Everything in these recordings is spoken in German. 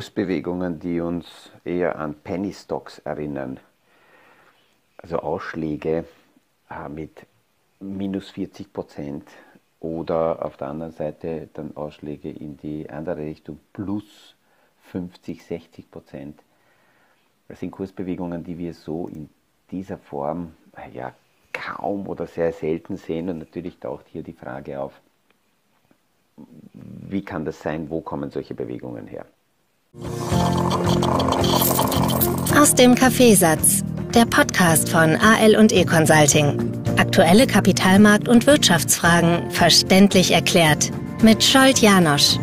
Kursbewegungen, die uns eher an Penny Stocks erinnern. Also Ausschläge äh, mit minus 40 Prozent oder auf der anderen Seite dann Ausschläge in die andere Richtung plus 50, 60 Prozent. Das sind Kursbewegungen, die wir so in dieser Form ja, kaum oder sehr selten sehen. Und natürlich taucht hier die Frage auf, wie kann das sein, wo kommen solche Bewegungen her? Aus dem Kaffeesatz, der Podcast von AL und E Consulting. Aktuelle Kapitalmarkt- und Wirtschaftsfragen verständlich erklärt mit Scholt Janosch.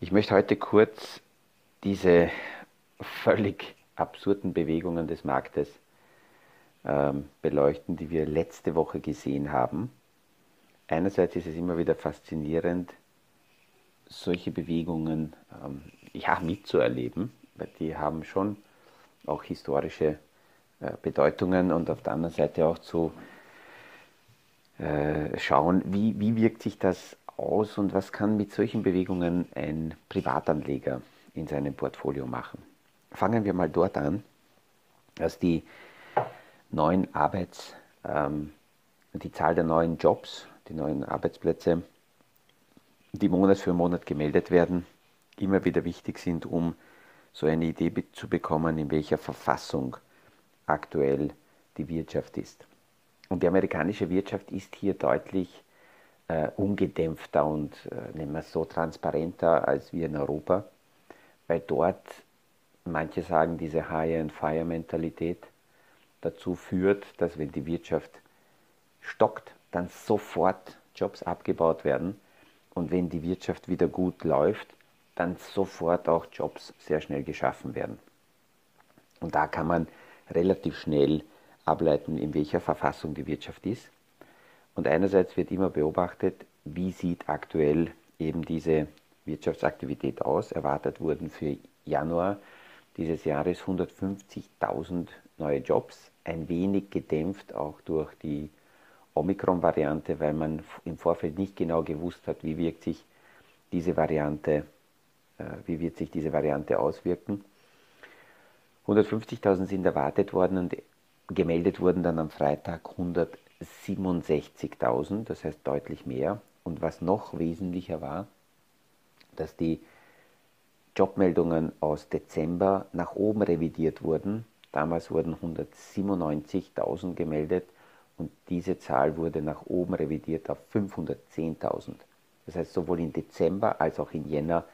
Ich möchte heute kurz diese völlig absurden Bewegungen des Marktes beleuchten, die wir letzte Woche gesehen haben. Einerseits ist es immer wieder faszinierend, solche Bewegungen ähm, ja, mitzuerleben, weil die haben schon auch historische äh, Bedeutungen und auf der anderen Seite auch zu äh, schauen, wie, wie wirkt sich das aus und was kann mit solchen Bewegungen ein Privatanleger in seinem Portfolio machen. Fangen wir mal dort an, dass die neuen Arbeits, ähm, die Zahl der neuen Jobs, die neuen Arbeitsplätze, die Monat für Monat gemeldet werden, immer wieder wichtig sind, um so eine Idee zu bekommen, in welcher Verfassung aktuell die Wirtschaft ist. Und die amerikanische Wirtschaft ist hier deutlich äh, ungedämpfter und äh, nennen wir es so transparenter als wir in Europa, weil dort, manche sagen, diese Hire-and-Fire-Mentalität dazu führt, dass wenn die Wirtschaft stockt, dann sofort Jobs abgebaut werden und wenn die Wirtschaft wieder gut läuft, dann sofort auch Jobs sehr schnell geschaffen werden. Und da kann man relativ schnell ableiten, in welcher Verfassung die Wirtschaft ist. Und einerseits wird immer beobachtet, wie sieht aktuell eben diese Wirtschaftsaktivität aus. Erwartet wurden für Januar dieses Jahres 150.000 neue Jobs, ein wenig gedämpft auch durch die Omikron-Variante, weil man im Vorfeld nicht genau gewusst hat, wie wirkt sich diese Variante, äh, wie wird sich diese Variante auswirken. 150.000 sind erwartet worden und gemeldet wurden dann am Freitag 167.000, das heißt deutlich mehr. Und was noch wesentlicher war, dass die Jobmeldungen aus Dezember nach oben revidiert wurden. Damals wurden 197.000 gemeldet und diese Zahl wurde nach oben revidiert auf 510.000. Das heißt, sowohl im Dezember als auch in Jänner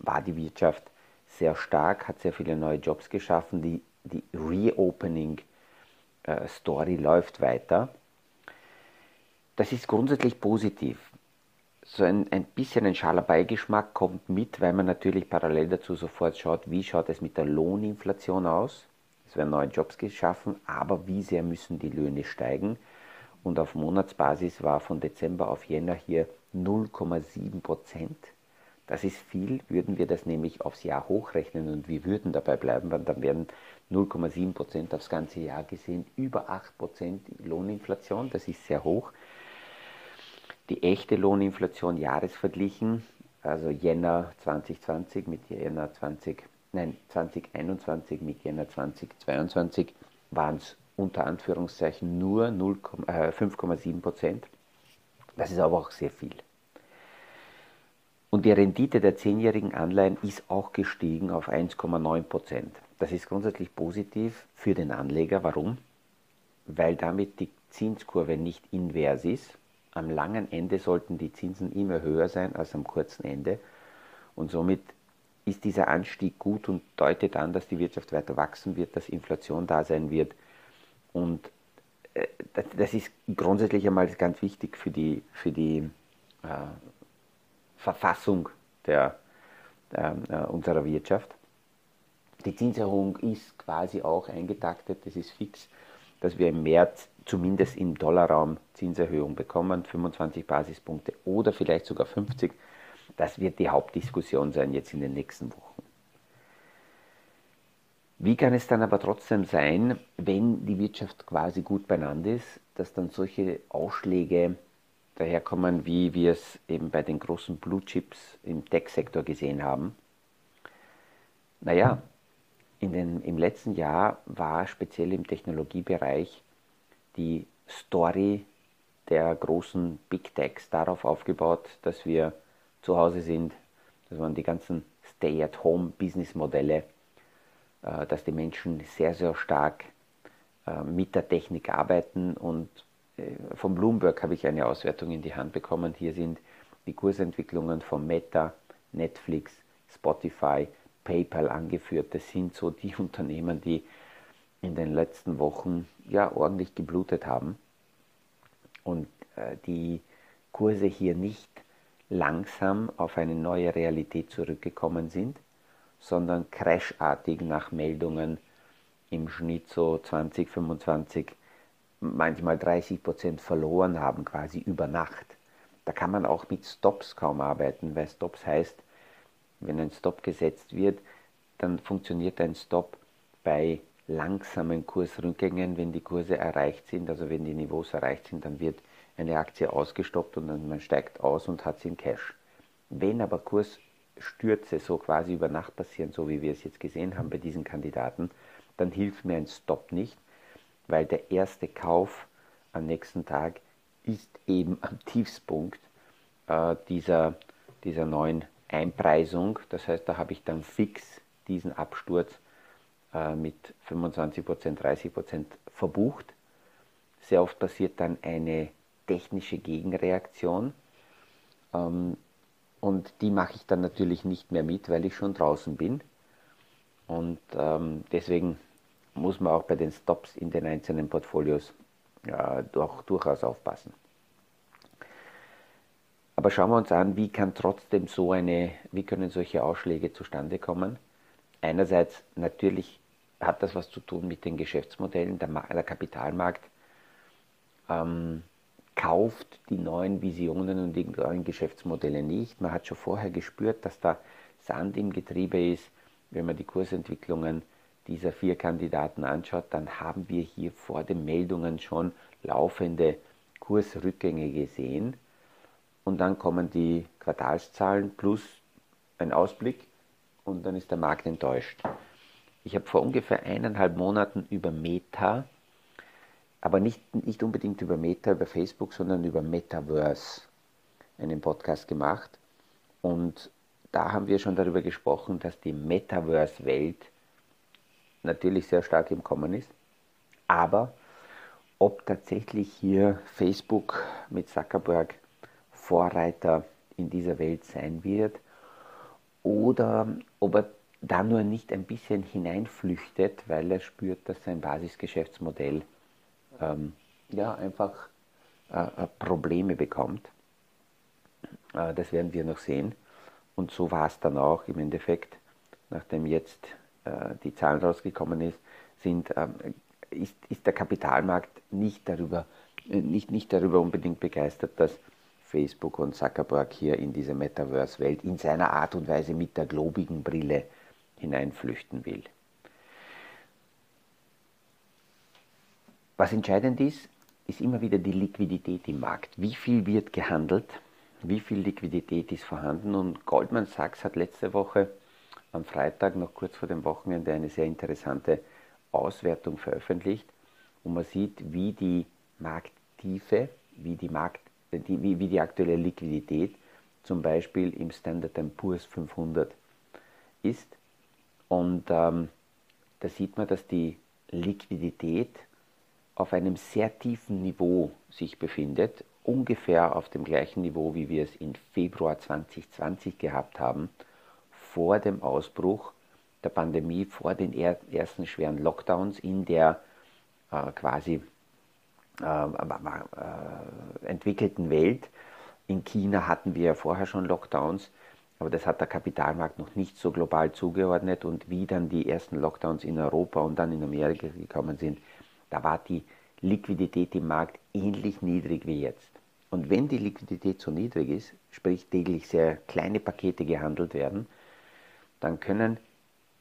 war die Wirtschaft sehr stark, hat sehr viele neue Jobs geschaffen. Die, die Reopening-Story äh, läuft weiter. Das ist grundsätzlich positiv. So ein, ein bisschen ein schaler Beigeschmack kommt mit, weil man natürlich parallel dazu sofort schaut, wie schaut es mit der Lohninflation aus. Es werden neue Jobs geschaffen, aber wie sehr müssen die Löhne steigen? Und auf Monatsbasis war von Dezember auf Jänner hier 0,7 Prozent. Das ist viel, würden wir das nämlich aufs Jahr hochrechnen und wir würden dabei bleiben, dann wären 0,7 Prozent aufs ganze Jahr gesehen über 8 Prozent Lohninflation. Das ist sehr hoch. Die echte Lohninflation jahresverglichen, also Jänner 2020 mit Jänner 20, nein, 2021 mit Jänner 2022 waren es unter Anführungszeichen nur 5,7 äh, Prozent. Das ist aber auch sehr viel. Und die Rendite der zehnjährigen Anleihen ist auch gestiegen auf 1,9 Prozent. Das ist grundsätzlich positiv für den Anleger. Warum? Weil damit die Zinskurve nicht invers ist. Am langen Ende sollten die Zinsen immer höher sein als am kurzen Ende. Und somit ist dieser Anstieg gut und deutet an, dass die Wirtschaft weiter wachsen wird, dass Inflation da sein wird. Und äh, das ist grundsätzlich einmal ganz wichtig für die, für die äh, Verfassung der, der, äh, unserer Wirtschaft. Die Zinserhöhung ist quasi auch eingetaktet, das ist fix, dass wir im März zumindest im Dollarraum Zinserhöhung bekommen, 25 Basispunkte oder vielleicht sogar 50. Das wird die Hauptdiskussion sein jetzt in den nächsten Wochen. Wie kann es dann aber trotzdem sein, wenn die Wirtschaft quasi gut beieinander ist, dass dann solche Ausschläge daherkommen, wie wir es eben bei den großen Blue Chips im Tech-Sektor gesehen haben. Naja, in den, im letzten Jahr war speziell im Technologiebereich die Story der großen Big Techs darauf aufgebaut, dass wir zu Hause sind. Das waren die ganzen Stay-at-Home-Business-Modelle, äh, dass die Menschen sehr, sehr stark äh, mit der Technik arbeiten. Und äh, von Bloomberg habe ich eine Auswertung in die Hand bekommen. Hier sind die Kursentwicklungen von Meta, Netflix, Spotify, PayPal angeführt. Das sind so die Unternehmen, die in den letzten Wochen ja ordentlich geblutet haben und äh, die Kurse hier nicht langsam auf eine neue Realität zurückgekommen sind, sondern crashartig nach Meldungen im Schnitt so 20, 25, manchmal 30 Prozent verloren haben, quasi über Nacht. Da kann man auch mit Stops kaum arbeiten, weil Stops heißt, wenn ein Stop gesetzt wird, dann funktioniert ein Stop bei langsamen Kursrückgängen, wenn die Kurse erreicht sind, also wenn die Niveaus erreicht sind, dann wird eine Aktie ausgestoppt und man steigt aus und hat sie in Cash. Wenn aber Kursstürze so quasi über Nacht passieren, so wie wir es jetzt gesehen haben bei diesen Kandidaten, dann hilft mir ein Stop nicht, weil der erste Kauf am nächsten Tag ist eben am Tiefspunkt äh, dieser, dieser neuen Einpreisung. Das heißt, da habe ich dann fix diesen Absturz äh, mit 25%, 30% verbucht. Sehr oft passiert dann eine technische Gegenreaktion ähm, und die mache ich dann natürlich nicht mehr mit, weil ich schon draußen bin. Und ähm, deswegen muss man auch bei den Stops in den einzelnen Portfolios ja, doch, durchaus aufpassen. Aber schauen wir uns an, wie kann trotzdem so eine, wie können solche Ausschläge zustande kommen? Einerseits natürlich hat das was zu tun mit den Geschäftsmodellen. Der, der Kapitalmarkt ähm, kauft die neuen Visionen und die neuen Geschäftsmodelle nicht. Man hat schon vorher gespürt, dass da Sand im Getriebe ist. Wenn man die Kursentwicklungen dieser vier Kandidaten anschaut, dann haben wir hier vor den Meldungen schon laufende Kursrückgänge gesehen. Und dann kommen die Quartalszahlen plus ein Ausblick und dann ist der Markt enttäuscht. Ich habe vor ungefähr eineinhalb Monaten über Meta, aber nicht, nicht unbedingt über Meta, über Facebook, sondern über Metaverse einen Podcast gemacht. Und da haben wir schon darüber gesprochen, dass die Metaverse-Welt natürlich sehr stark im Kommen ist. Aber ob tatsächlich hier Facebook mit Zuckerberg Vorreiter in dieser Welt sein wird oder ob er da nur nicht ein bisschen hineinflüchtet, weil er spürt, dass sein Basisgeschäftsmodell ähm, ja, einfach äh, äh Probleme bekommt. Äh, das werden wir noch sehen. Und so war es dann auch im Endeffekt, nachdem jetzt äh, die Zahlen rausgekommen ist, sind, ähm, ist, ist der Kapitalmarkt nicht darüber, äh, nicht, nicht darüber unbedingt begeistert, dass Facebook und Zuckerberg hier in diese Metaverse-Welt in seiner Art und Weise mit der globigen Brille hineinflüchten will. Was entscheidend ist, ist immer wieder die Liquidität im Markt. Wie viel wird gehandelt? Wie viel Liquidität ist vorhanden? Und Goldman Sachs hat letzte Woche am Freitag, noch kurz vor dem Wochenende, eine sehr interessante Auswertung veröffentlicht, wo man sieht, wie die Markttiefe, wie die Markt die, wie, wie die aktuelle Liquidität zum Beispiel im Standard Poor's 500 ist. Und ähm, da sieht man, dass die Liquidität auf einem sehr tiefen Niveau sich befindet, ungefähr auf dem gleichen Niveau, wie wir es im Februar 2020 gehabt haben, vor dem Ausbruch der Pandemie, vor den ersten schweren Lockdowns in der äh, quasi äh, äh, entwickelten Welt. In China hatten wir ja vorher schon Lockdowns, aber das hat der Kapitalmarkt noch nicht so global zugeordnet. Und wie dann die ersten Lockdowns in Europa und dann in Amerika gekommen sind, da war die Liquidität im Markt ähnlich niedrig wie jetzt. Und wenn die Liquidität so niedrig ist, sprich täglich sehr kleine Pakete gehandelt werden, dann können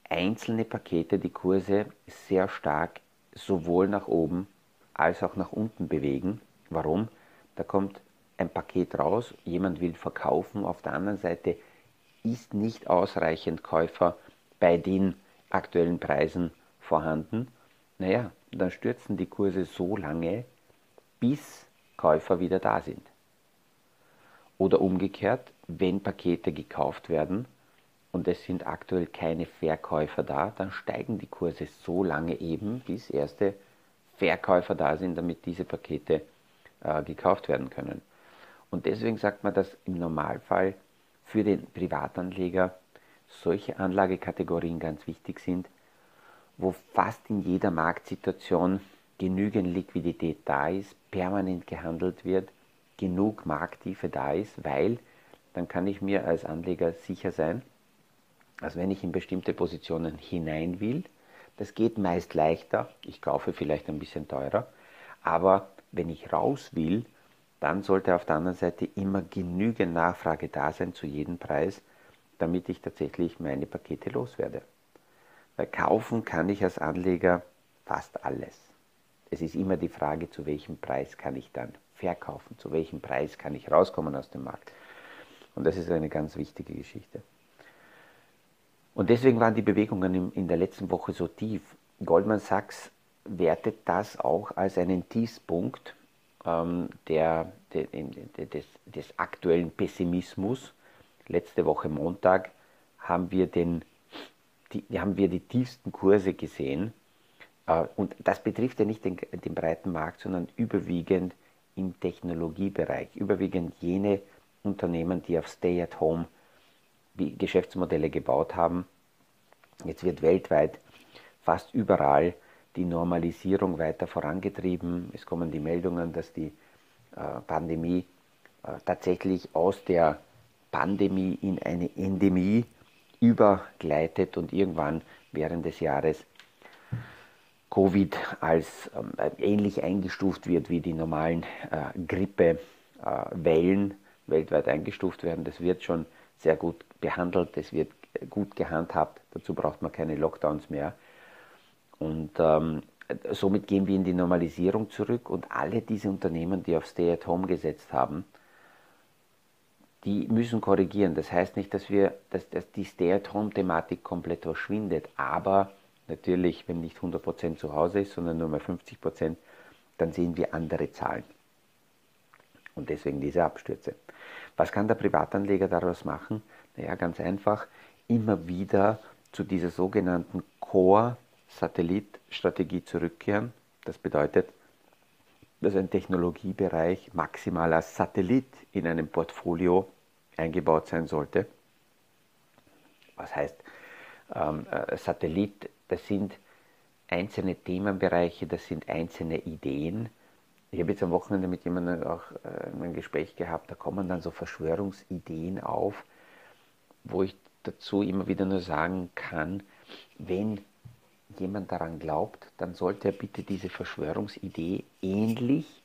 einzelne Pakete die Kurse sehr stark sowohl nach oben als auch nach unten bewegen. Warum? Da kommt ein Paket raus, jemand will verkaufen, auf der anderen Seite ist nicht ausreichend Käufer bei den aktuellen Preisen vorhanden. Naja, dann stürzen die Kurse so lange, bis Käufer wieder da sind. Oder umgekehrt, wenn Pakete gekauft werden und es sind aktuell keine Verkäufer da, dann steigen die Kurse so lange eben, bis erste Verkäufer da sind, damit diese Pakete äh, gekauft werden können. Und deswegen sagt man, dass im Normalfall für den Privatanleger solche Anlagekategorien ganz wichtig sind, wo fast in jeder Marktsituation genügend Liquidität da ist, permanent gehandelt wird, genug Markttiefe da ist, weil dann kann ich mir als Anleger sicher sein, dass wenn ich in bestimmte Positionen hinein will, das geht meist leichter, ich kaufe vielleicht ein bisschen teurer, aber wenn ich raus will, dann sollte auf der anderen Seite immer genügend Nachfrage da sein zu jedem Preis, damit ich tatsächlich meine Pakete loswerde. Kaufen kann ich als Anleger fast alles. Es ist immer die Frage, zu welchem Preis kann ich dann verkaufen, zu welchem Preis kann ich rauskommen aus dem Markt. Und das ist eine ganz wichtige Geschichte. Und deswegen waren die Bewegungen in der letzten Woche so tief. Goldman Sachs wertet das auch als einen Tiefspunkt ähm, der, der, des, des aktuellen Pessimismus. Letzte Woche Montag haben wir, den, die, haben wir die tiefsten Kurse gesehen. Äh, und das betrifft ja nicht den, den breiten Markt, sondern überwiegend im Technologiebereich, überwiegend jene Unternehmen, die auf Stay-at-Home Geschäftsmodelle gebaut haben. Jetzt wird weltweit fast überall die Normalisierung weiter vorangetrieben. Es kommen die Meldungen, dass die äh, Pandemie äh, tatsächlich aus der Pandemie in eine Endemie übergleitet und irgendwann während des Jahres Covid als ähm, ähnlich eingestuft wird wie die normalen äh, Grippewellen weltweit eingestuft werden. Das wird schon sehr gut behandelt, das wird gut gehandhabt. Dazu braucht man keine Lockdowns mehr. Und ähm, somit gehen wir in die Normalisierung zurück und alle diese Unternehmen, die auf Stay at Home gesetzt haben, die müssen korrigieren. Das heißt nicht, dass, wir, dass, dass die Stay at Home-Thematik komplett verschwindet, aber natürlich, wenn nicht 100% zu Hause ist, sondern nur mal 50%, dann sehen wir andere Zahlen. Und deswegen diese Abstürze. Was kann der Privatanleger daraus machen? Naja, ganz einfach, immer wieder zu dieser sogenannten Core Satellitstrategie zurückkehren. Das bedeutet, dass ein Technologiebereich maximal als Satellit in einem Portfolio eingebaut sein sollte. Was heißt ähm, äh, Satellit? Das sind einzelne Themenbereiche, das sind einzelne Ideen. Ich habe jetzt am Wochenende mit jemandem auch äh, ein Gespräch gehabt, da kommen dann so Verschwörungsideen auf, wo ich dazu immer wieder nur sagen kann, wenn jemand daran glaubt, dann sollte er bitte diese Verschwörungsidee ähnlich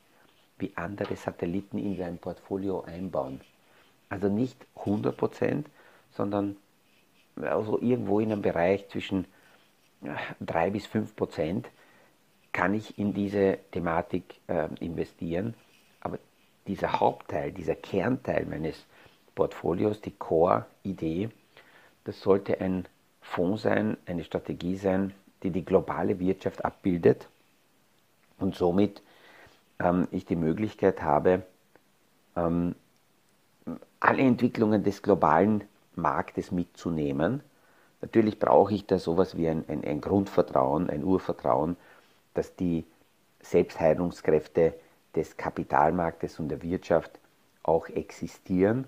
wie andere Satelliten in sein Portfolio einbauen. Also nicht 100%, sondern also irgendwo in einem Bereich zwischen 3 äh, bis 5% kann ich in diese Thematik äh, investieren. Aber dieser Hauptteil, dieser Kernteil meines Portfolios, die Core-Idee, das sollte ein Fonds sein, eine Strategie sein, die die globale Wirtschaft abbildet und somit ähm, ich die Möglichkeit habe, ähm, alle Entwicklungen des globalen Marktes mitzunehmen. Natürlich brauche ich da sowas wie ein, ein, ein Grundvertrauen, ein Urvertrauen, dass die Selbstheilungskräfte des Kapitalmarktes und der Wirtschaft auch existieren.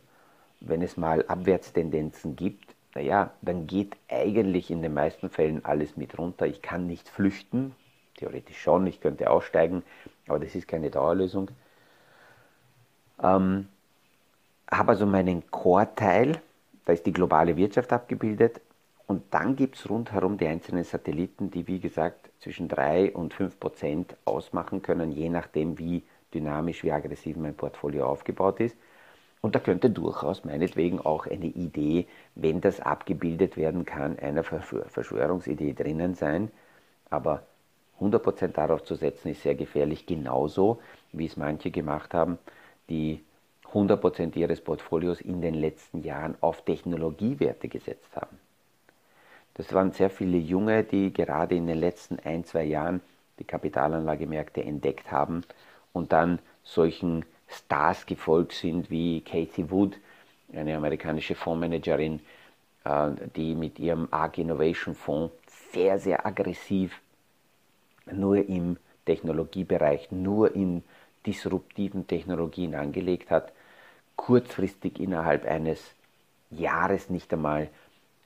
Wenn es mal Abwärtstendenzen gibt, naja, dann geht eigentlich in den meisten Fällen alles mit runter. Ich kann nicht flüchten, theoretisch schon, ich könnte aussteigen, aber das ist keine Dauerlösung. Ähm, habe also meinen Core-Teil, da ist die globale Wirtschaft abgebildet und dann gibt es rundherum die einzelnen Satelliten, die wie gesagt zwischen 3 und 5 Prozent ausmachen können, je nachdem wie dynamisch, wie aggressiv mein Portfolio aufgebaut ist. Und da könnte durchaus meinetwegen auch eine Idee, wenn das abgebildet werden kann, einer Verschwörungsidee drinnen sein. Aber 100% darauf zu setzen ist sehr gefährlich, genauso wie es manche gemacht haben, die 100% ihres Portfolios in den letzten Jahren auf Technologiewerte gesetzt haben. Das waren sehr viele Junge, die gerade in den letzten ein, zwei Jahren die Kapitalanlagemärkte entdeckt haben und dann solchen Stars gefolgt sind wie Katie Wood, eine amerikanische Fondsmanagerin, äh, die mit ihrem ARC Innovation Fonds sehr, sehr aggressiv nur im Technologiebereich, nur in disruptiven Technologien angelegt hat, kurzfristig innerhalb eines Jahres nicht einmal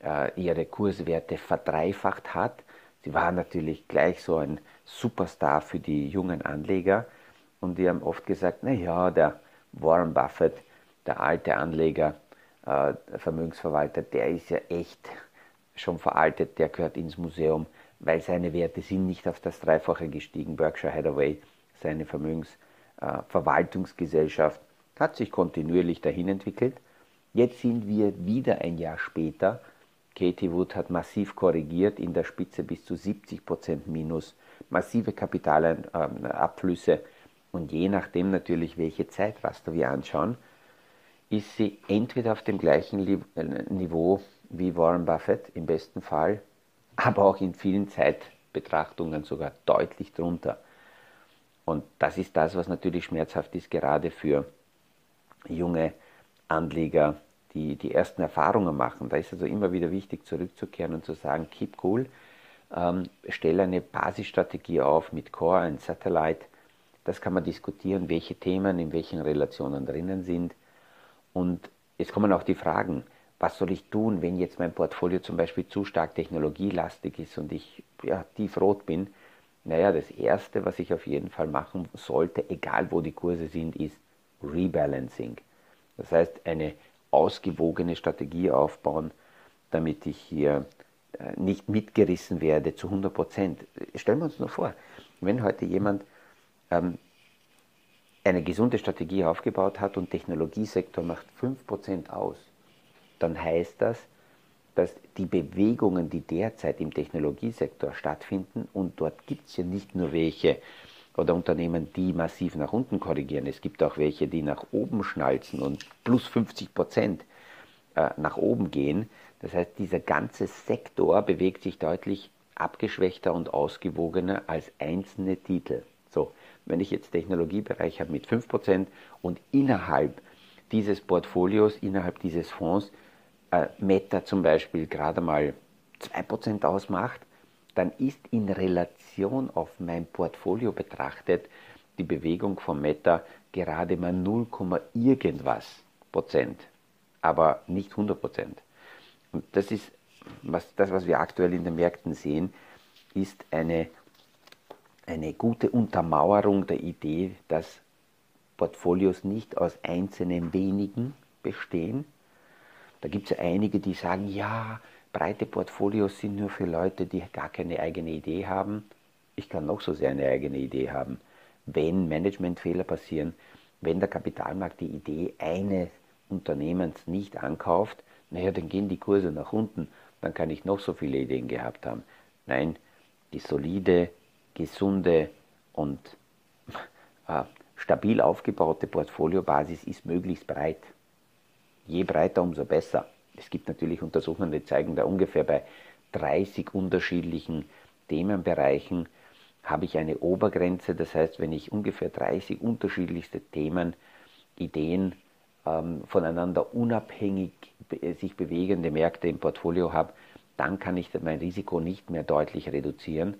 äh, ihre Kurswerte verdreifacht hat. Sie war natürlich gleich so ein Superstar für die jungen Anleger und die haben oft gesagt, naja, der Warren Buffett, der alte Anleger, äh, Vermögensverwalter, der ist ja echt schon veraltet, der gehört ins Museum, weil seine Werte sind nicht auf das Dreifache gestiegen. Berkshire Hathaway, seine Vermögensverwaltungsgesellschaft, äh, hat sich kontinuierlich dahin entwickelt. Jetzt sind wir wieder ein Jahr später. Katie Wood hat massiv korrigiert, in der Spitze bis zu 70% Minus, massive Kapitalabflüsse und je nachdem natürlich, welche Zeitraster wir anschauen, ist sie entweder auf dem gleichen äh, Niveau wie Warren Buffett im besten Fall, aber auch in vielen Zeitbetrachtungen sogar deutlich drunter. Und das ist das, was natürlich schmerzhaft ist, gerade für junge Anleger, die die ersten Erfahrungen machen. Da ist also immer wieder wichtig, zurückzukehren und zu sagen, keep cool, ähm, stell eine Basisstrategie auf mit Core und Satellite. Das kann man diskutieren, welche Themen in welchen Relationen drinnen sind und es kommen auch die Fragen, was soll ich tun, wenn jetzt mein Portfolio zum Beispiel zu stark technologielastig ist und ich ja, tiefrot bin? Naja, das Erste, was ich auf jeden Fall machen sollte, egal wo die Kurse sind, ist Rebalancing. Das heißt, eine ausgewogene Strategie aufbauen, damit ich hier äh, nicht mitgerissen werde zu 100 Prozent. Stellen wir uns nur vor, wenn heute jemand ähm, eine gesunde Strategie aufgebaut hat und Technologiesektor macht 5% aus, dann heißt das, dass die Bewegungen, die derzeit im Technologiesektor stattfinden, und dort gibt es ja nicht nur welche oder Unternehmen, die massiv nach unten korrigieren, es gibt auch welche, die nach oben schnalzen und plus 50 Prozent äh, nach oben gehen. Das heißt, dieser ganze Sektor bewegt sich deutlich abgeschwächter und ausgewogener als einzelne Titel. So, wenn ich jetzt Technologiebereich habe mit 5% und innerhalb dieses Portfolios, innerhalb dieses Fonds äh, Meta zum Beispiel gerade mal 2% ausmacht, dann ist in Relation auf mein Portfolio betrachtet die Bewegung von Meta gerade mal 0, irgendwas Prozent, aber nicht 100 Prozent. Und das ist was, das, was wir aktuell in den Märkten sehen, ist eine eine gute Untermauerung der Idee, dass Portfolios nicht aus einzelnen wenigen bestehen. Da gibt es ja einige, die sagen, ja, breite Portfolios sind nur für Leute, die gar keine eigene Idee haben. Ich kann noch so sehr eine eigene Idee haben. Wenn Managementfehler passieren, wenn der Kapitalmarkt die Idee eines Unternehmens nicht ankauft, naja, dann gehen die Kurse nach unten, dann kann ich noch so viele Ideen gehabt haben. Nein, die solide gesunde und äh, stabil aufgebaute Portfoliobasis ist möglichst breit. Je breiter, umso besser. Es gibt natürlich Untersuchungen, die zeigen, da ungefähr bei 30 unterschiedlichen Themenbereichen habe ich eine Obergrenze. Das heißt, wenn ich ungefähr 30 unterschiedlichste Themen, Ideen ähm, voneinander unabhängig sich bewegende Märkte im Portfolio habe, dann kann ich mein Risiko nicht mehr deutlich reduzieren.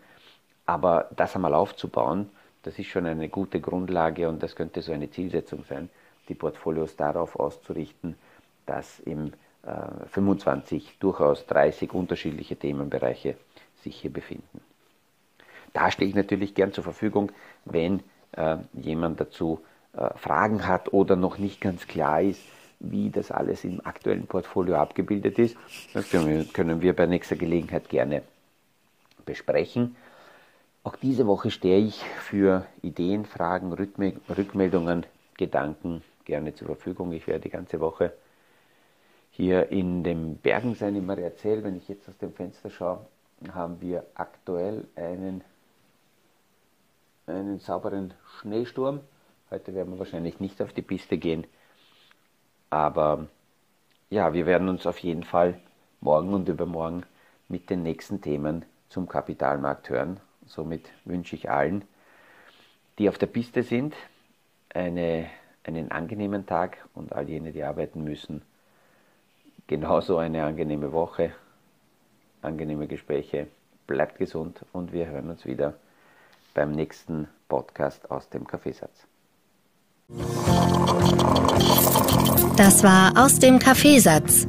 Aber das einmal aufzubauen, das ist schon eine gute Grundlage und das könnte so eine Zielsetzung sein, die Portfolios darauf auszurichten, dass im äh, 25 durchaus 30 unterschiedliche Themenbereiche sich hier befinden. Da stehe ich natürlich gern zur Verfügung, wenn äh, jemand dazu äh, Fragen hat oder noch nicht ganz klar ist, wie das alles im aktuellen Portfolio abgebildet ist. Das können wir bei nächster Gelegenheit gerne besprechen. Auch diese Woche stehe ich für Ideen, Fragen, Rückmeldungen, Gedanken gerne zur Verfügung. Ich werde die ganze Woche hier in den Bergen sein, im Mariazell. Wenn ich jetzt aus dem Fenster schaue, haben wir aktuell einen einen sauberen Schneesturm. Heute werden wir wahrscheinlich nicht auf die Piste gehen. Aber ja, wir werden uns auf jeden Fall morgen und übermorgen mit den nächsten Themen zum Kapitalmarkt hören. Somit wünsche ich allen, die auf der Piste sind, eine, einen angenehmen Tag und all jene, die arbeiten müssen, genauso eine angenehme Woche, angenehme Gespräche. Bleibt gesund und wir hören uns wieder beim nächsten Podcast aus dem Kaffeesatz. Das war aus dem Kaffeesatz,